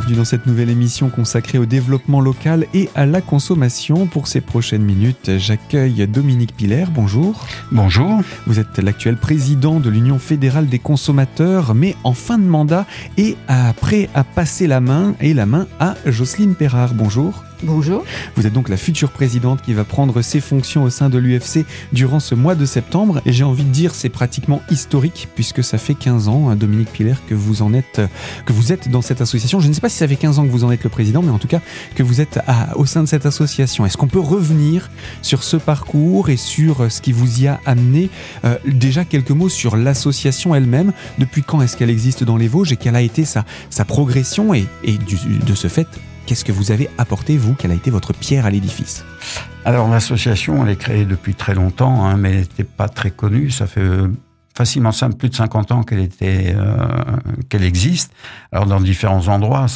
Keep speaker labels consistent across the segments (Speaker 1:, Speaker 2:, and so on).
Speaker 1: bienvenue dans cette nouvelle émission consacrée au développement local et à la consommation. Pour ces prochaines minutes, j'accueille Dominique Piller. Bonjour.
Speaker 2: Bonjour.
Speaker 1: Vous êtes l'actuel président de l'Union fédérale des consommateurs, mais en fin de mandat et prêt à passer la main et la main à Jocelyne Perrard. Bonjour.
Speaker 3: Bonjour.
Speaker 1: Vous êtes donc la future présidente qui va prendre ses fonctions au sein de l'UFC durant ce mois de septembre. Et j'ai envie de dire, c'est pratiquement historique puisque ça fait 15 ans, hein, Dominique Piller, que vous en êtes, que vous êtes dans cette association. Je ne sais pas si ça fait 15 ans que vous en êtes le président, mais en tout cas que vous êtes au sein de cette association. Est-ce qu'on peut revenir sur ce parcours et sur ce qui vous y a amené euh, Déjà quelques mots sur l'association elle-même? Depuis quand est-ce qu'elle existe dans les Vosges et quelle a été sa, progression et de ce fait, Qu'est-ce que vous avez apporté, vous Quelle a été votre pierre à l'édifice?
Speaker 2: Alors, l'association, elle est créée depuis très longtemps, hein, mais elle n'était pas très connue. Ça fait euh, facilement plus de 50 ans qu'elle était, euh, qu'elle existe. Alors, dans différents endroits,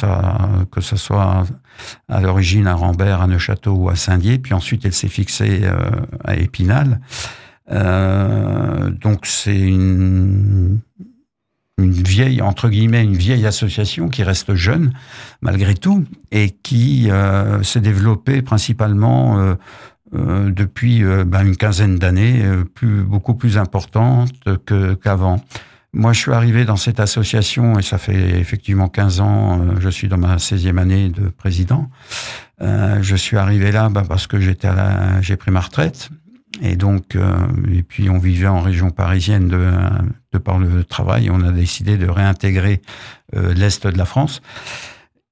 Speaker 2: que ce soit à l'origine à Rambert, à Neuchâteau ou à Saint-Dié, puis ensuite elle s'est fixée euh, à Épinal. donc, c'est une une vieille, entre guillemets, une vieille association qui reste jeune, malgré tout, et qui euh, s'est développée principalement euh, euh, depuis ben, une quinzaine d'années, plus, beaucoup plus importante qu'avant. Moi, je suis arrivé dans cette association, et ça fait effectivement 15 ans, je suis dans ma 16e année de président. je suis arrivé là ben, parce que j'étais j'ai pris ma retraite, et donc, euh, et puis on vivait en région parisienne de, de par le travail. On a décidé de réintégrer euh, l'est de la France.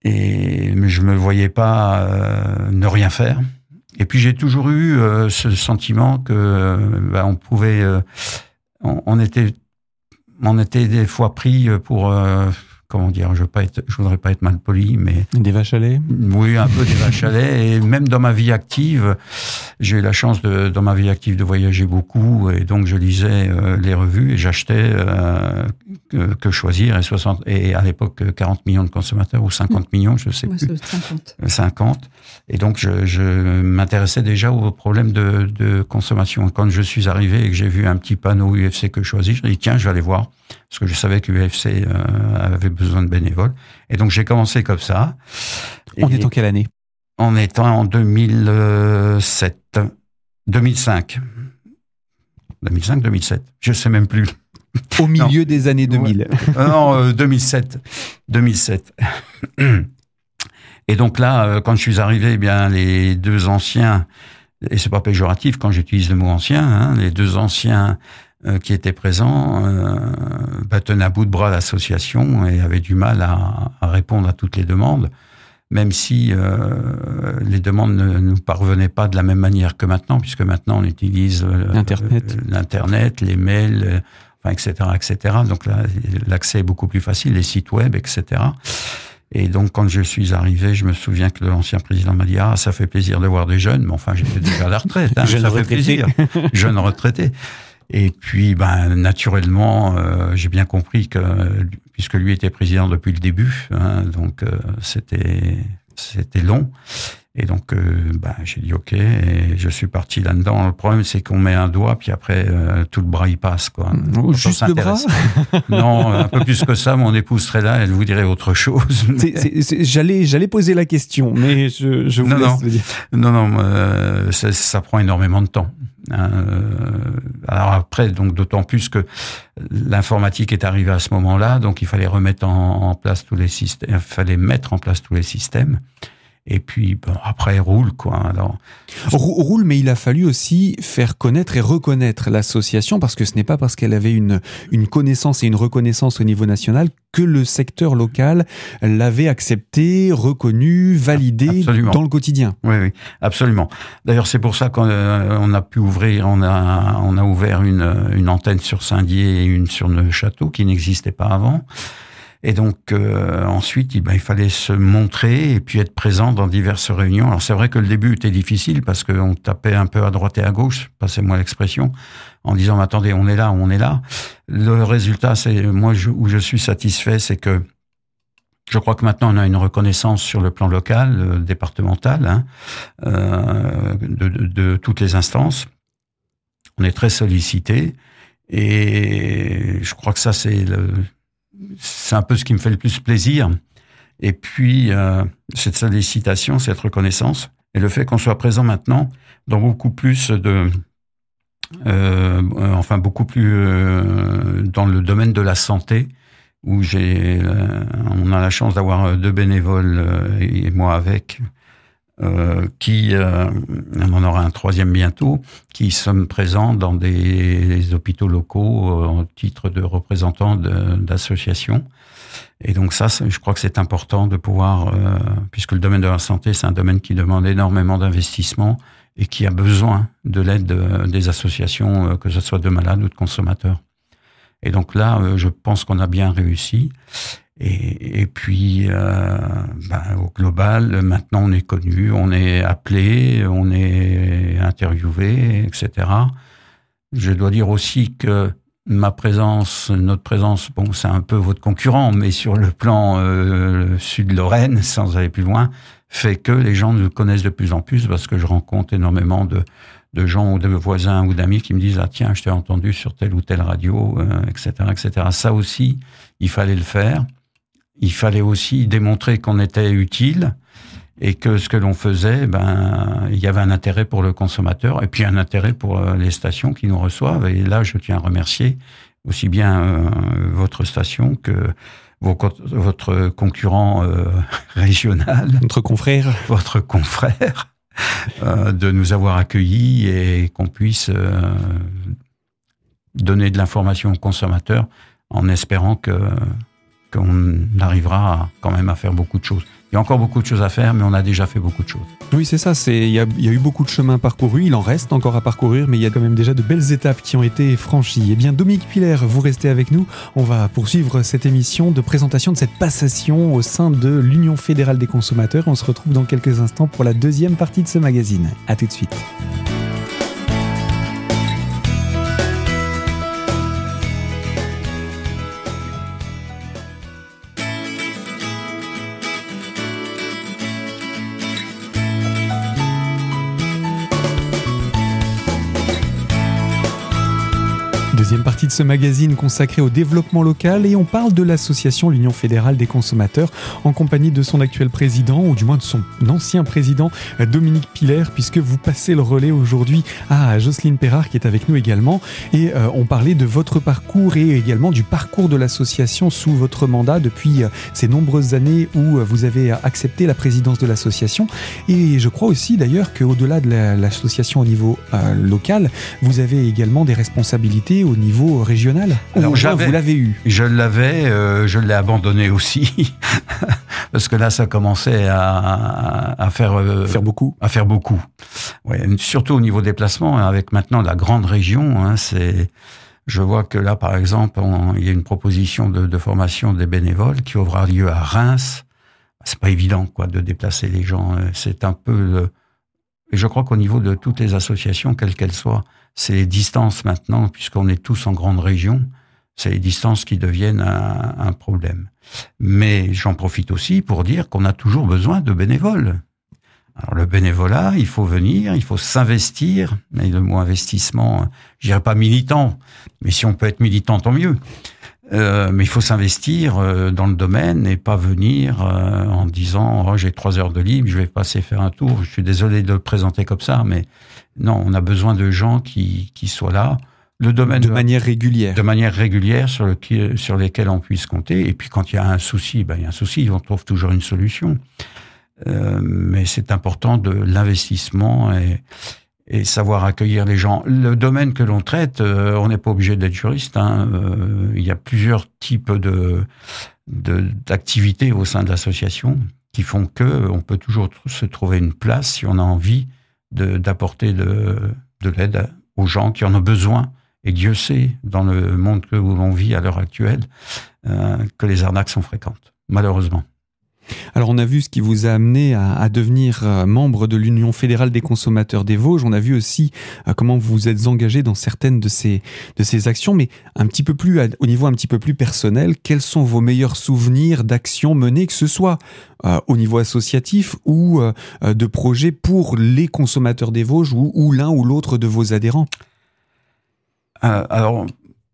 Speaker 2: Et je me voyais pas euh, ne rien faire. Et puis j'ai toujours eu ce sentiment que bah, on pouvait, on, on, était, on était des fois pris pour comment dire, je veux pas être, je voudrais pas être mal poli, mais
Speaker 1: des vaches à lait?
Speaker 2: Oui, un peu des vaches à lait. Et même dans ma vie active, j'ai eu la chance de, dans ma vie active, de voyager beaucoup, et donc je lisais euh, les revues et j'achetais euh, que, choisir. Et 60 et à l'époque 40 millions de consommateurs ou 50 millions, je sais plus. 50. 50. Et donc je, je m'intéressais déjà aux problèmes de, de consommation. Quand je suis arrivé et que j'ai vu un petit panneau UFC que choisir, je dit tiens, je vais aller voir parce que je savais que l'UFC euh, avait besoin de bénévoles. Et donc j'ai commencé comme ça.
Speaker 1: On est en quelle année?
Speaker 2: On est en 2007, 2005. 2005, 2007. Je sais même plus.
Speaker 1: Au milieu des années 2000.
Speaker 2: Euh, non, 2007. 2007. Et donc là, euh, quand je suis arrivé, eh bien les deux anciens, et c'est pas péjoratif quand j'utilise le mot ancien, hein, les deux anciens euh, qui étaient présents euh, bah, tenaient à bout de bras l'association et avaient du mal à, à, répondre à toutes les demandes, même si euh, les demandes ne nous parvenaient pas de la même manière que maintenant, puisque maintenant on utilise
Speaker 1: euh, l'internet,
Speaker 2: l'internet, les mails, enfin, etc., etc. Donc l'accès est beaucoup plus facile, les sites web, etc. Et donc, quand je suis arrivé, je me souviens que l'ancien président m'a dit Ah, ça fait plaisir de voir des jeunes, mais enfin, j'étais déjà à la retraite. Hein,
Speaker 1: ça
Speaker 2: fait plaisir. Jeune retraité. Et puis, ben, naturellement, euh, j'ai bien compris que, puisque lui était président depuis le début, hein, donc euh, c'était c'était long. Et donc, euh, ben, j'ai dit OK, et je suis parti là-dedans. Le problème, c'est qu'on met un doigt, puis après, tout le bras y passe, quoi.
Speaker 1: Oh, juste le bras
Speaker 2: Non, un peu plus que ça. Mon épouse serait là, elle vous dirait autre chose.
Speaker 1: J'allais, j'allais poser la question, mais je, je vous
Speaker 2: non,
Speaker 1: laisse
Speaker 2: non.
Speaker 1: dire.
Speaker 2: Non, non, ça, ça, prend énormément de temps. Hein, alors après, donc d'autant plus que l'informatique est arrivée à ce moment-là, donc il fallait remettre en, en, place tous les systèmes, il fallait mettre en place tous les systèmes. Et puis bon, après roule quoi. Alors
Speaker 1: roule, mais il a fallu aussi faire connaître et reconnaître l'association parce que ce n'est pas parce qu'elle avait une une connaissance et une reconnaissance au niveau national que le secteur local l'avait accepté, reconnu, validé absolument. dans le quotidien.
Speaker 2: Oui, oui, absolument. D'ailleurs, c'est pour ça qu'on euh, on a pu ouvrir, on a on a ouvert une une antenne sur Saint-Dié et une sur Neuchâteau qui n'existait pas avant. Et donc euh, ensuite, ben, il fallait se montrer et puis être présent dans diverses réunions. Alors c'est vrai que le début était difficile parce qu'on tapait un peu à droite et à gauche, passez-moi l'expression, en disant mais attendez, on est là, on est là. Le résultat, c'est moi je, où je suis satisfait, c'est que je crois que maintenant on a une reconnaissance sur le plan local, euh, départemental, hein, euh, de, de, de toutes les instances. On est très sollicité et je crois que ça c'est le c'est un peu ce qui me fait le plus plaisir. Et puis, cette sollicitation, cette reconnaissance, et le fait qu'on soit présent maintenant dans beaucoup plus de... enfin, beaucoup plus dans le domaine de la santé, où j'ai, on a la chance d'avoir deux bénévoles et moi avec, euh, qui, euh, on en aura un troisième bientôt, qui sommes présents dans des, hôpitaux locaux euh, en titre de représentants d'associations. Et donc ça, je crois que c'est important de pouvoir, puisque le domaine de la santé, c'est un domaine qui demande énormément d'investissement et qui a besoin de l'aide des associations, que ce soit de malades ou de consommateurs. Et donc là, je pense qu'on a bien réussi. Et, puis, euh, ben, au global, maintenant on est connu, on est appelé, on est interviewé, etc. Je dois dire aussi que ma présence, notre présence, bon, c'est un peu votre concurrent, mais sur le plan euh, sud-Lorraine, sans aller plus loin, fait que les gens nous connaissent de plus en plus parce que je rencontre énormément de, gens ou de voisins ou d'amis qui me disent ah tiens je t'ai entendu sur telle ou telle radio euh, etc etc ça aussi il fallait le faire il fallait aussi démontrer qu'on était utile et que ce que l'on faisait, ben, il y avait un intérêt pour le consommateur et puis un intérêt pour euh, les stations qui nous reçoivent. Et là, je tiens à remercier aussi bien euh, votre station que votre concurrent euh, régional,
Speaker 1: notre confrère,
Speaker 2: votre confrère, de nous avoir accueillis et qu'on puisse donner de l'information aux consommateurs en espérant que qu'on arrivera quand même à faire beaucoup de choses. Il y a encore beaucoup de choses à faire, mais on a déjà fait beaucoup de choses.
Speaker 1: Oui, c'est ça. Il y, a, eu beaucoup de chemin parcouru. Il en reste encore à parcourir, mais il y a quand même déjà de belles étapes qui ont été franchies. Eh bien, Dominique Piller, vous restez avec nous. On va poursuivre cette émission de présentation de cette passation au sein de l'Union fédérale des consommateurs. On se retrouve dans quelques instants pour la deuxième partie de ce magazine. À tout de suite. Ce magazine consacré au développement local et on parle de l'association l'Union fédérale des consommateurs en compagnie de son actuel président ou du moins de son ancien président Dominique Piller puisque vous passez le relais aujourd'hui à Jocelyne Perrard qui est avec nous également. Et euh, on parlait de votre parcours et également du parcours de l'association sous votre mandat depuis euh, ces nombreuses années où euh, vous avez accepté la présidence de l'association. Et je crois aussi d'ailleurs qu'au-delà de l'association au niveau local vous avez également des responsabilités au niveau régional
Speaker 2: Alors, vous l'avez eu Je l'avais, euh, je l'ai abandonné aussi. parce que là, ça commençait à, à faire,
Speaker 1: euh, faire beaucoup.
Speaker 2: À faire beaucoup. Ouais, surtout au niveau des placements, hein, avec maintenant la grande région, hein, c'est. Je vois que là, par exemple, il y a une proposition de, de, formation des bénévoles qui aura lieu à Reims. C'est pas évident, quoi, de déplacer les gens. Euh, c'est un peu. Et je crois qu'au niveau de toutes les associations, quelles qu'elles soient, c'est les distances maintenant, puisqu'on est tous en grande région, c'est les distances qui deviennent un, problème. Mais j'en profite aussi pour dire qu'on a toujours besoin de bénévoles. Alors le bénévolat, il faut venir, il faut s'investir. Mais le mot investissement, je dirais pas militant, mais si on peut être militant, tant mieux. Euh, mais il faut s'investir euh, dans le domaine et pas venir euh, en disant oh, j'ai trois heures de libre, je vais passer faire un tour. Je suis désolé de le présenter comme ça, mais non, on a besoin de gens qui, qui soient là.
Speaker 1: Le domaine de, manière régulière.
Speaker 2: De manière régulière sur, le, sur lesquels on puisse compter. Et puis quand il y a un souci, ben, il y a un souci, on trouve toujours une solution. Euh, mais c'est important de l'investissement et, et savoir accueillir les gens. Le domaine que l'on traite, euh, on n'est pas obligé d'être juriste. Hein, euh, il y a plusieurs types de d'activités au sein de l'association qui font que on peut toujours se trouver une place si on a envie d'apporter de, de, l'aide aux gens qui en ont besoin. Et Dieu sait, dans le monde où l'on vit à l'heure actuelle, euh, que les arnaques sont fréquentes, malheureusement.
Speaker 1: Alors on a vu ce qui vous a amené à, devenir euh, membre de l'Union fédérale des consommateurs des Vosges. On a vu aussi euh, comment vous vous êtes engagé dans certaines de ces, de ces actions, mais un petit peu plus au niveau un petit peu plus personnel, quels sont vos meilleurs souvenirs d'actions menées, que ce soit euh, au niveau associatif ou de projets pour les consommateurs des Vosges ou, l'un ou l'autre de vos adhérents?
Speaker 2: Alors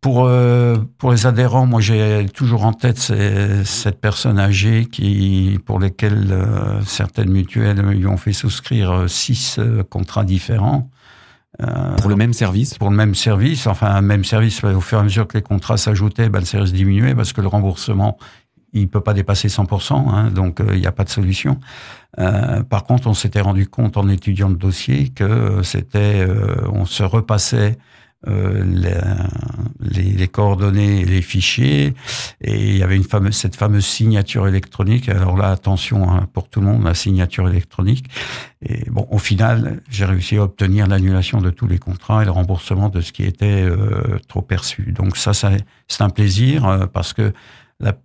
Speaker 2: pour, euh, pour les adhérents, moi j'ai toujours en tête ces, cette personne âgée qui, pour lesquelles euh, certaines mutuelles lui ont fait souscrire euh, six contrats différents.
Speaker 1: pour le même service?
Speaker 2: Pour le même service, enfin un même service, au fur et à mesure que les contrats s'ajoutaient, ben, le service diminuait parce que le remboursement, il peut pas dépasser 100%, hein, donc il n'y a pas de solution. par contre, on s'était rendu compte en étudiant le dossier que c'était, on se repassait euh, les, les, coordonnées et les fichiers. Et il y avait une fameuse, cette fameuse signature électronique. Alors là, attention hein, pour tout le monde, la signature électronique. Et bon, au final, j'ai réussi à obtenir l'annulation de tous les contrats et le remboursement de ce qui était euh, trop perçu. Donc ça, ça c'est un plaisir euh, parce que la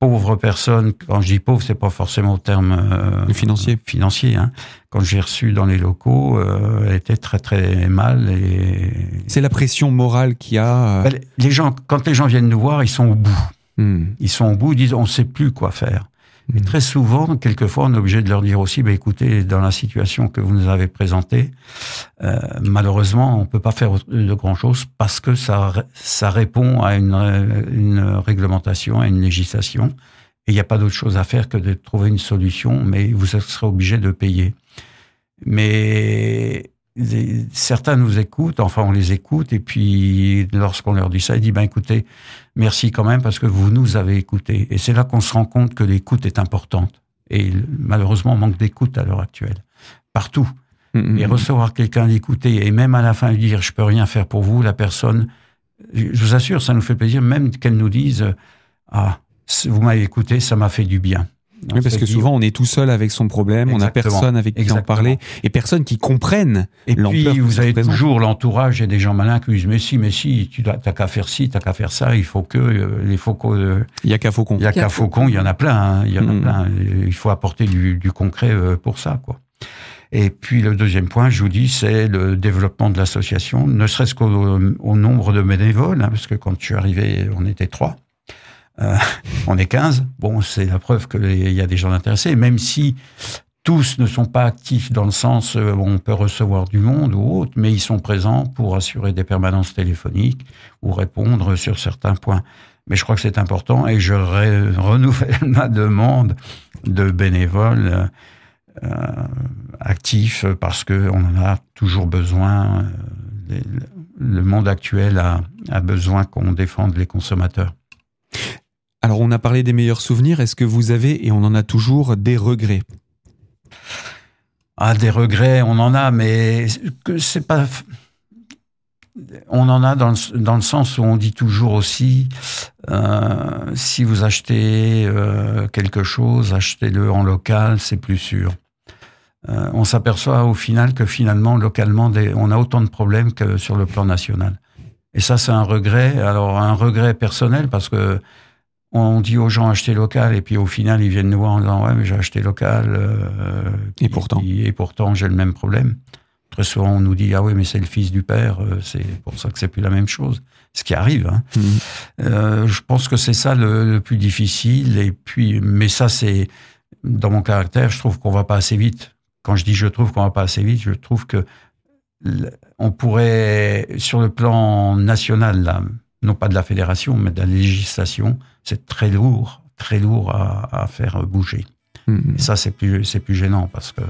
Speaker 2: pauvre personne, quand je dis pauvre, c'est pas forcément au terme
Speaker 1: euh, financier.
Speaker 2: Financier. Hein. Quand j'ai reçu dans les locaux, euh, elle était très très mal. Et
Speaker 1: c'est la pression morale qui a.
Speaker 2: Euh, ben, les gens, quand les gens viennent nous voir, ils sont au bout. Hmm. Ils sont au bout, ils disent on sait plus quoi faire. Mais très souvent, quelquefois, on est obligé de leur dire aussi, bah, écoutez, dans la situation que vous nous avez présentée, euh, malheureusement, on peut pas faire de grand-chose parce que ça, ça répond à une, une réglementation, à une législation. Et il n'y a pas d'autre chose à faire que de trouver une solution, mais vous serez obligé de payer. Mais certains nous écoutent, enfin on les écoute, et puis lorsqu'on leur dit ça, ils disent ben écoutez, merci quand même parce que vous nous avez écoutés. Et c'est là qu'on se rend compte que l'écoute est importante. Et malheureusement, on manque d'écoute à l'heure actuelle, partout. Mm-hmm. Et recevoir quelqu'un d'écouter et même à la fin lui dire je peux rien faire pour vous, la personne, je vous assure, ça nous fait plaisir, même qu'elle nous dise ah vous m'avez écouté, ça m'a fait du bien.
Speaker 1: Oui, parce que souvent on est tout seul avec son problème, on n'a personne avec qui en parler et personne qui comprenne.
Speaker 2: Et puis vous avez toujours l'entourage et des gens malins qui disent mais si, mais si, tu n'as qu'à faire ci, t'as qu'à faire ça. Il faut que euh, les faucons.
Speaker 1: Euh, il y a qu'à faucon.
Speaker 2: Il y a qu'à faucon. Il y en a plein. Hein, il y en a mm. plein. Il faut apporter du, du concret euh, pour ça, quoi. Et puis le deuxième point, je vous dis, c'est le développement de l'association, ne serait-ce qu'au au nombre de bénévoles, hein, parce que quand je suis arrivé, on était trois. Euh, on est 15. Bon, c'est la preuve qu'il y a des gens intéressés, même si tous ne sont pas actifs dans le sens où euh, on peut recevoir du monde ou autre, mais ils sont présents pour assurer des permanences téléphoniques ou répondre sur certains points. Mais je crois que c'est important et je renouvelle ma demande de bénévoles euh, actifs parce qu'on en a toujours besoin. Le monde actuel a besoin qu'on défende les consommateurs.
Speaker 1: Alors on a parlé des meilleurs souvenirs, est-ce que vous avez, et on en a toujours, des regrets?
Speaker 2: Ah, des regrets, on en a, mais c'est pas... On en a dans le, dans le, sens où on dit toujours aussi, euh, si vous achetez euh, quelque chose, achetez-le en local, c'est plus sûr. Euh, on s'aperçoit au final que finalement, localement, on a autant de problèmes que sur le plan national. Et ça, c'est un regret. Alors, un regret personnel parce que on dit aux gens acheter local et puis au final ils viennent nous voir en disant ouais mais j'ai acheté local
Speaker 1: euh, et pourtant
Speaker 2: et pourtant j'ai le même problème très souvent on nous dit ah oui mais c'est le fils du père euh, c'est pour ça que c'est plus la même chose ce qui arrive hein. Mmh. euh, je pense que c'est ça le, plus difficile et puis mais ça c'est dans mon caractère je trouve qu'on va pas assez vite quand je dis je trouve qu'on va pas assez vite je trouve que on pourrait sur le plan national là non pas de la fédération, mais de la législation, c'est très lourd, très lourd à, faire bouger. Mm-hmm. Et ça, c'est plus, c'est plus gênant parce que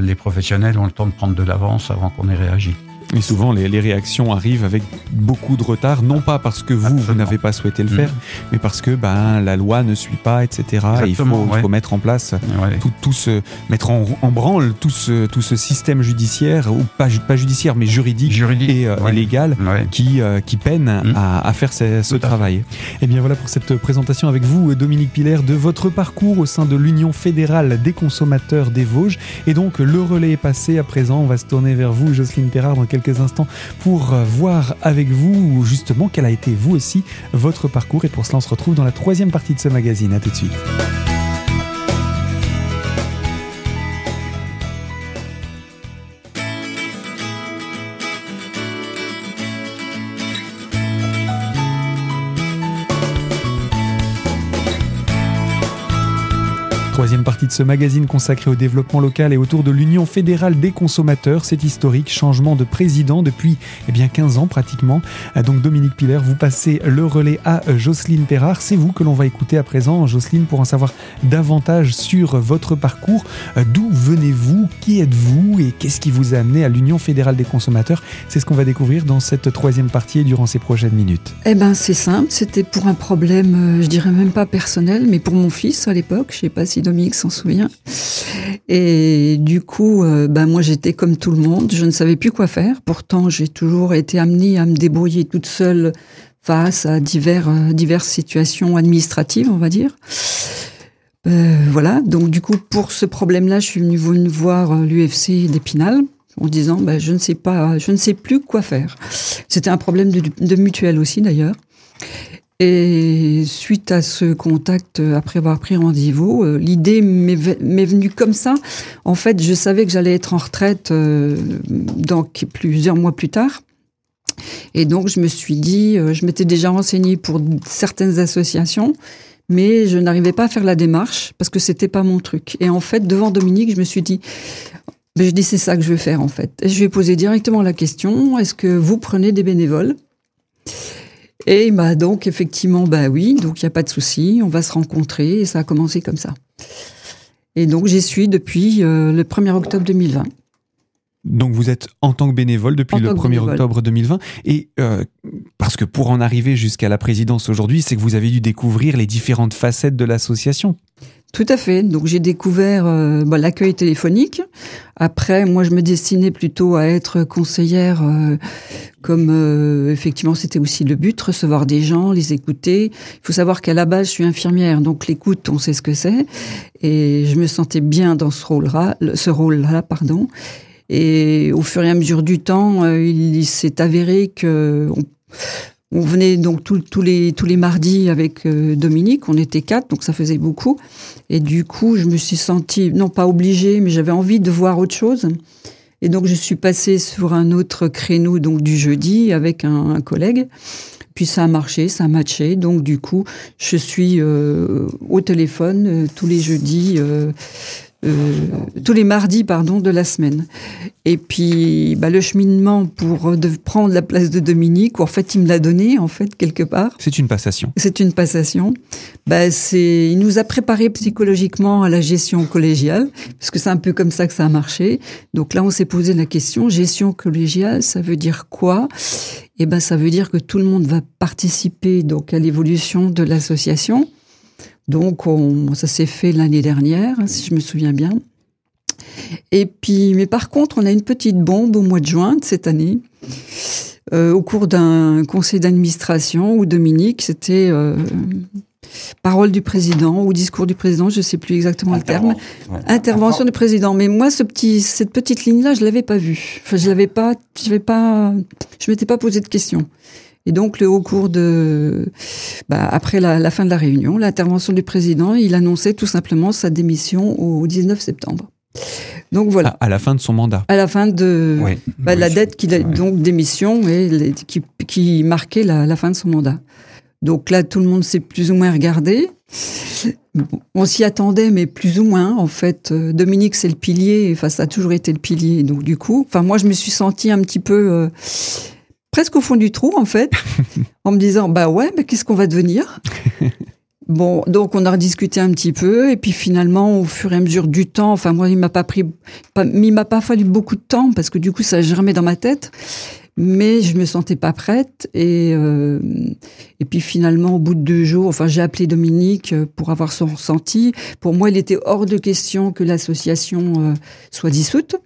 Speaker 2: les professionnels ont le temps de prendre de l'avance avant qu'on ait réagi.
Speaker 1: Et souvent, les, réactions arrivent avec beaucoup de retard, non pas parce que vous, vous n'avez pas souhaité le faire, mm. mais parce que ben, la loi ne suit pas, etc. il faut, faut, mettre en place tout, tout, ce, mettre en, branle tout ce, tout ce système judiciaire, ou pas, pas judiciaire, mais juridique,
Speaker 2: juridique
Speaker 1: et, euh, légal, qui, euh, qui peine mm. à, à, faire ce, ce travail. Et eh bien voilà pour cette présentation avec vous, Dominique Piller, de votre parcours au sein de l'Union fédérale des consommateurs des Vosges. Et donc, le relais est passé. À présent, on va se tourner vers vous, Jocelyne Perrard, dans quelques instants pour euh, voir avec vous justement quel a été vous aussi votre parcours. Et pour cela, on se retrouve dans la troisième partie de ce magazine. À tout de suite. Troisième partie de ce magazine consacré au développement local et autour de l'Union fédérale des consommateurs. C'est historique, changement de président depuis eh bien 15 ans pratiquement. Euh, donc Dominique Piller, vous passez le relais à euh, Jocelyne Perrard. C'est vous que l'on va écouter à présent, Jocelyne, pour en savoir davantage sur votre parcours. Euh, d'où venez-vous? Qui êtes-vous? Et qu'est-ce qui vous a amené à l'Union fédérale des consommateurs? C'est ce qu'on va découvrir dans cette troisième partie et durant ces prochaines minutes.
Speaker 3: Eh ben c'est simple, c'était pour un problème, je dirais même pas personnel, mais pour mon fils à l'époque. Je sais pas si Dominique s'en souvient. Et du coup, euh, ben moi j'étais comme tout le monde, je ne savais plus quoi faire. Pourtant, j'ai toujours été amenée à me débrouiller toute seule face à divers, euh, diverses situations administratives, on va dire. Euh, voilà, donc du coup, pour ce problème-là, je suis venue voir l'UFC d'Épinal en disant ben, je ne sais pas, je ne sais plus quoi faire. C'était un problème de mutuelle aussi d'ailleurs. Et suite à ce contact, euh, après avoir pris rendez-vous, euh, l'idée m'est venue comme ça. En fait, je savais que j'allais être en retraite euh, donc plusieurs mois plus tard. Et donc, je me suis dit, je m'étais déjà renseignée pour certaines associations, mais je n'arrivais pas à faire la démarche parce que c'était pas mon truc. Et en fait, devant Dominique, je me suis dit, ben, je dis c'est ça que je veux faire en fait. Et je ai posé directement la question, est-ce que vous prenez des bénévoles? Et bah donc effectivement, bah oui, donc il n'y a pas de souci, on va se rencontrer et ça a commencé comme ça. Et donc j'y suis depuis euh, le 1er octobre 2020.
Speaker 1: Donc vous êtes en tant que bénévole depuis le 1er octobre 2020 et euh, parce que pour en arriver jusqu'à la présidence aujourd'hui, c'est que vous avez dû découvrir les différentes facettes de l'association.
Speaker 3: Tout à fait. Donc j'ai découvert euh, bah, l'accueil téléphonique. Après, moi, je me destinais plutôt à être conseillère, euh, comme euh, effectivement c'était aussi le but, recevoir des gens, les écouter. Il faut savoir qu'à la base, je suis infirmière, donc l'écoute, on sait ce que c'est, et je me sentais bien dans ce rôle-là, ce rôle-là, pardon. Et au fur et à mesure du temps, il s'est avéré que on venait donc tous les, tous les mardis avec euh, Dominique, on était quatre, donc ça faisait beaucoup. Et du coup, je me suis sentie, non pas obligée, mais j'avais envie de voir autre chose. Et donc, je suis passée sur un autre créneau donc du jeudi avec un, collègue. Puis ça a marché, ça a matché. Donc, du coup, je suis euh, au téléphone euh, tous les jeudis tous les mardis pardon de la semaine. Et puis bah, le cheminement pour de prendre la place de Dominique, en fait il me l'a donné en fait quelque part.
Speaker 1: C'est une passation.
Speaker 3: C'est une passation. Bah, c'est il nous a préparé psychologiquement à la gestion collégiale parce que c'est un peu comme ça que ça a marché. Donc là on s'est posé la question gestion collégiale, ça veut dire quoi? Eh ben ça veut dire que tout le monde va participer donc à l'évolution de l'association donc, ça s'est fait l'année dernière, si je me souviens bien. Et puis, mais par contre, on a une petite bombe au mois de juin de cette année, euh, au cours d'un conseil d'administration où Dominique, c'était euh, parole du président ou discours du président, je ne sais plus exactement le terme, intervention du président. Mais moi, ce petit, cette petite ligne-là, je l'avais pas vue. Enfin, je l'avais pas, je pas, je m'étais pas posé de questions. Et donc, le, au cours de, bah, après la, fin de la réunion, l'intervention du président, il annonçait tout simplement sa démission au 19 septembre.
Speaker 1: Donc voilà. À, la fin de son mandat.
Speaker 3: À la fin de bah, la dette qu'il a donc démission et qui, qui, marquait la, la, fin de son mandat. Donc là, tout le monde s'est plus ou moins regardé. On s'y attendait, mais plus ou moins. En fait, euh, Dominique, c'est le pilier. Enfin, ça a toujours été le pilier. Donc du coup, enfin moi, je me suis sentie un petit peu euh, presque au fond du trou, en fait, en me disant, bah ouais, mais qu'est-ce qu'on va devenir? Bon, donc on a rediscuté un petit peu, et puis finalement, au fur et à mesure du temps, enfin moi, il m'a pas pris, il m'a pas fallu beaucoup de temps parce que du coup, ça germait dans ma tête, mais je me sentais pas prête, et euh, et puis finalement, au bout de deux jours, enfin, j'ai appelé Dominique pour avoir son ressenti. Pour moi, il était hors de question que l'association euh, soit dissoute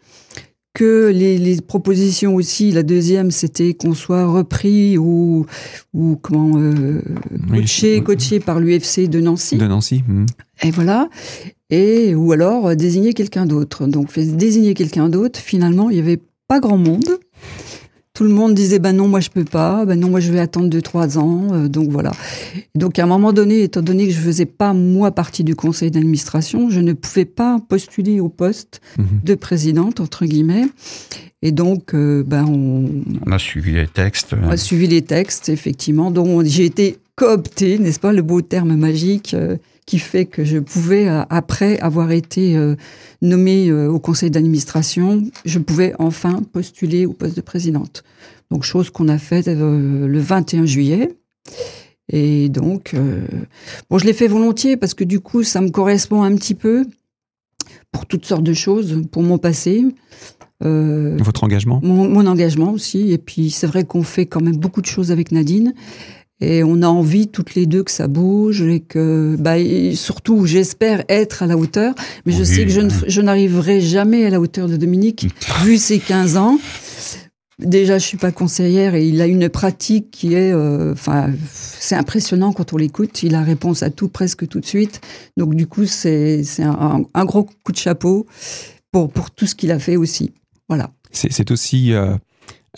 Speaker 3: que les, propositions aussi, la deuxième, c'était qu'on soit repris ou, ou comment, euh, coaché, par l'UFC de Nancy.
Speaker 1: De Nancy. Hmm.
Speaker 3: Et voilà. Et, ou alors désigner quelqu'un d'autre. Donc, désigner quelqu'un d'autre, finalement, il n'y avait pas grand monde tout le monde disait ben non moi je peux pas ben non moi je vais attendre deux trois ans euh, donc voilà. Donc à un moment donné étant donné que je faisais pas moi partie du conseil d'administration je ne pouvais pas postuler au poste mhm. de présidente entre guillemets. Et donc euh, ben on,
Speaker 2: on, a suivi les textes
Speaker 3: on a suivi les textes effectivement. Donc j'ai été coopté, n'est-ce pas, le beau terme magique qui fait que je pouvais, après avoir été nommée au conseil d'administration, je pouvais enfin postuler au poste de présidente. Donc, chose qu'on a faite le 21 juillet. Et donc, bon, je l'ai fait volontiers parce que du coup, ça me correspond un petit peu pour toutes sortes de choses, pour mon passé.
Speaker 1: Euh, Votre engagement?
Speaker 3: mon, engagement aussi. Et puis, c'est vrai qu'on fait quand même beaucoup de choses avec Nadine. Et on a envie toutes les deux que ça bouge et que, bah, surtout, j'espère être à la hauteur. Mais je sais que je, je n'arriverai jamais à la hauteur de Dominique, vu ses 15 ans. Déjà, je suis pas conseillère et il a une pratique qui est, euh, enfin, c'est impressionnant quand on l'écoute. Il a réponse à tout presque tout de suite. Donc du coup, c'est un, un, gros coup de chapeau pour pour tout ce qu'il a fait aussi. Voilà.
Speaker 1: C'est aussi euh,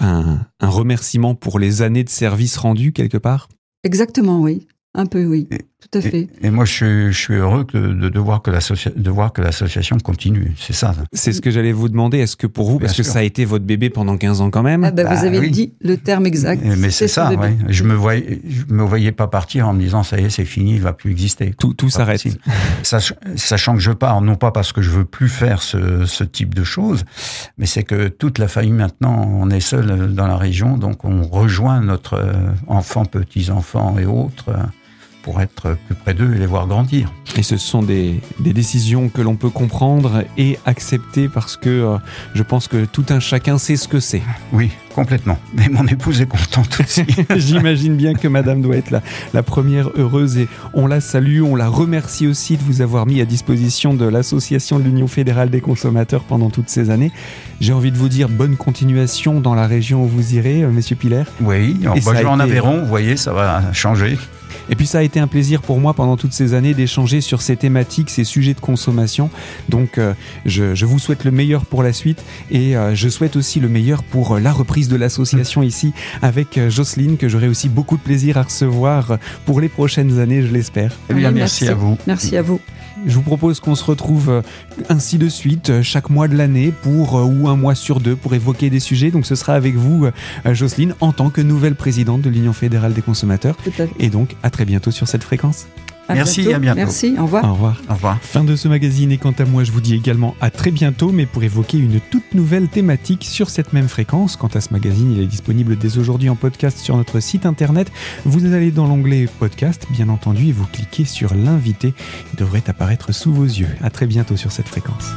Speaker 1: un, un remerciement pour les années de service rendu quelque part?
Speaker 3: Exactement, oui. Un peu, oui. Tout à fait.
Speaker 2: Et, moi, je, suis heureux de, de, voir que l'association continue. C'est ça.
Speaker 1: C'est ce que j'allais vous demander. Est-ce que pour vous, parce que ça a été votre bébé pendant 15 ans quand même
Speaker 3: ah bah, Vous bah avez dit le terme exact.
Speaker 2: Mais c'est ça, oui. Je me voyais, je me voyais pas partir en me disant ça y est, c'est fini, il va plus exister.
Speaker 1: Tout, tout s'arrête.
Speaker 2: Sachant que je pars, non pas parce que je veux plus faire ce, ce type de choses, mais c'est que toute la famille maintenant, on est seul dans la région, donc on rejoint notre euh, enfant, petits-enfants et autres pour être plus près d'eux et les voir grandir.
Speaker 1: Et ce sont des, des décisions que l'on peut comprendre et accepter parce que euh, je pense que tout un chacun sait ce que c'est.
Speaker 2: Oui, complètement. Mais mon épouse est contente aussi.
Speaker 1: J'imagine bien que madame doit être la, la première heureuse et on la salue, on la remercie aussi de vous avoir mis à disposition de l'association de l'Union fédérale des consommateurs pendant toutes ces années. J'ai envie de vous dire bonne continuation dans la région où vous irez, euh, monsieur Pilaire.
Speaker 2: Oui, bah, je vais en Aveyron, vous voyez, ça va changer.
Speaker 1: Et puis ça a été un plaisir pour moi pendant toutes ces années d'échanger sur ces thématiques, ces sujets de consommation. Donc euh, je, vous souhaite le meilleur pour la suite et euh, je souhaite aussi le meilleur pour euh, la reprise de l'association ici avec Jocelyne que j'aurai aussi beaucoup de plaisir à recevoir pour les prochaines années, je l'espère.
Speaker 2: Eh bien, merci à vous.
Speaker 3: Merci à vous.
Speaker 1: Je vous propose qu'on se retrouve euh, ainsi de suite euh, chaque mois de l'année pour euh, ou un mois sur deux pour évoquer des sujets. Donc ce sera avec vous, Jocelyne, en tant que nouvelle présidente de l'Union fédérale des consommateurs. Et donc à très bientôt sur cette fréquence.
Speaker 2: Merci, à bientôt.
Speaker 3: Merci, au revoir.
Speaker 1: Au revoir.
Speaker 2: Au revoir.
Speaker 1: Fin de ce magazine et quant à moi, je vous dis également à très bientôt, mais pour évoquer une toute nouvelle thématique sur cette même fréquence. Quant à ce magazine, il est disponible dès aujourd'hui en podcast sur notre site internet. Vous allez dans l'onglet podcast, bien entendu, et vous cliquez sur l'invité. Il devrait apparaître sous vos yeux. À très bientôt sur cette fréquence.